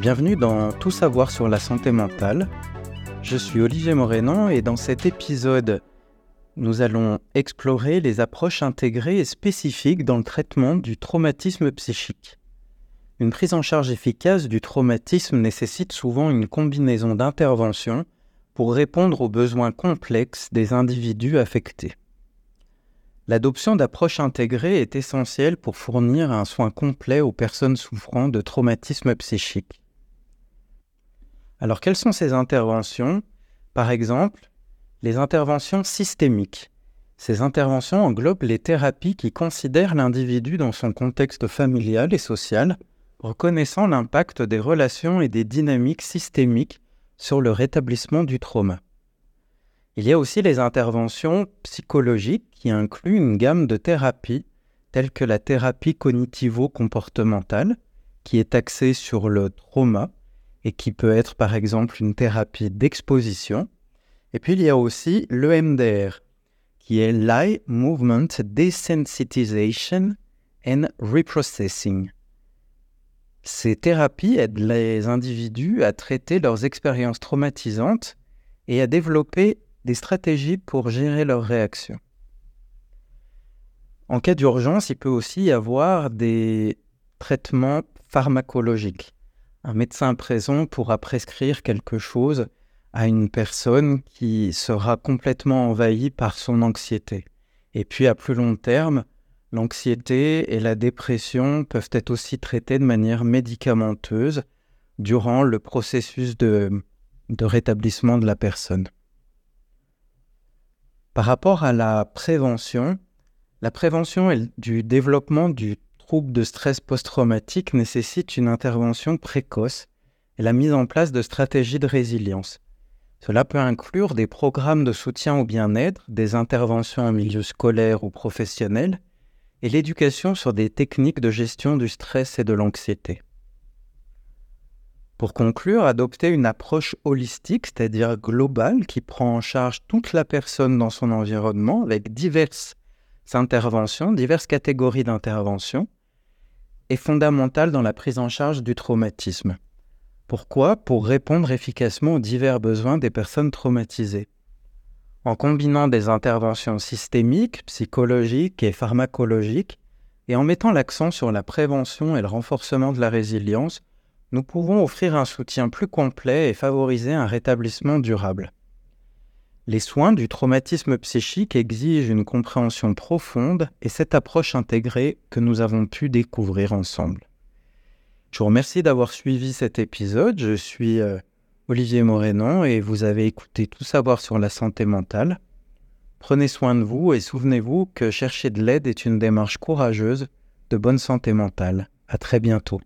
Bienvenue dans Tout savoir sur la santé mentale. Je suis Olivier Morénan et dans cet épisode, nous allons explorer les approches intégrées et spécifiques dans le traitement du traumatisme psychique. Une prise en charge efficace du traumatisme nécessite souvent une combinaison d'interventions pour répondre aux besoins complexes des individus affectés. L'adoption d'approches intégrées est essentielle pour fournir un soin complet aux personnes souffrant de traumatisme psychique. Alors quelles sont ces interventions? Par exemple, les interventions systémiques. Ces interventions englobent les thérapies qui considèrent l'individu dans son contexte familial et social, reconnaissant l'impact des relations et des dynamiques systémiques sur le rétablissement du trauma. Il y a aussi les interventions psychologiques qui incluent une gamme de thérapies telles que la thérapie cognitivo-comportementale, qui est axée sur le trauma et qui peut être par exemple une thérapie d'exposition. Et puis il y a aussi l'EMDR, qui est l'Eye Movement Desensitization and Reprocessing. Ces thérapies aident les individus à traiter leurs expériences traumatisantes et à développer des stratégies pour gérer leurs réactions. En cas d'urgence, il peut aussi y avoir des traitements pharmacologiques. Un médecin présent pourra prescrire quelque chose à une personne qui sera complètement envahie par son anxiété. Et puis à plus long terme, l'anxiété et la dépression peuvent être aussi traitées de manière médicamenteuse durant le processus de, rétablissement de la personne. Par rapport à la prévention, la prévention du développement du trouble de stress post-traumatique nécessite une intervention précoce et la mise en place de stratégies de résilience. Cela peut inclure des programmes de soutien au bien-être, des interventions en milieu scolaire ou professionnel, et l'éducation sur des techniques de gestion du stress et de l'anxiété. Pour conclure, adopter une approche holistique, c'est-à-dire globale, qui prend en charge toute la personne dans son environnement avec diverses interventions, diverses catégories d'interventions, est fondamentale dans la prise en charge du traumatisme. Pourquoi? Pour répondre efficacement aux divers besoins des personnes traumatisées. En combinant des interventions systémiques, psychologiques et pharmacologiques, et en mettant l'accent sur la prévention et le renforcement de la résilience, nous pouvons offrir un soutien plus complet et favoriser un rétablissement durable. Les soins du traumatisme psychique exigent une compréhension profonde et cette approche intégrée que nous avons pu découvrir ensemble. Je vous remercie d'avoir suivi cet épisode. Je suis euh, Olivier Morénon et vous avez écouté Tout savoir sur la santé mentale. Prenez soin de vous et souvenez-vous que chercher de l'aide est une démarche courageuse de bonne santé mentale. À très bientôt.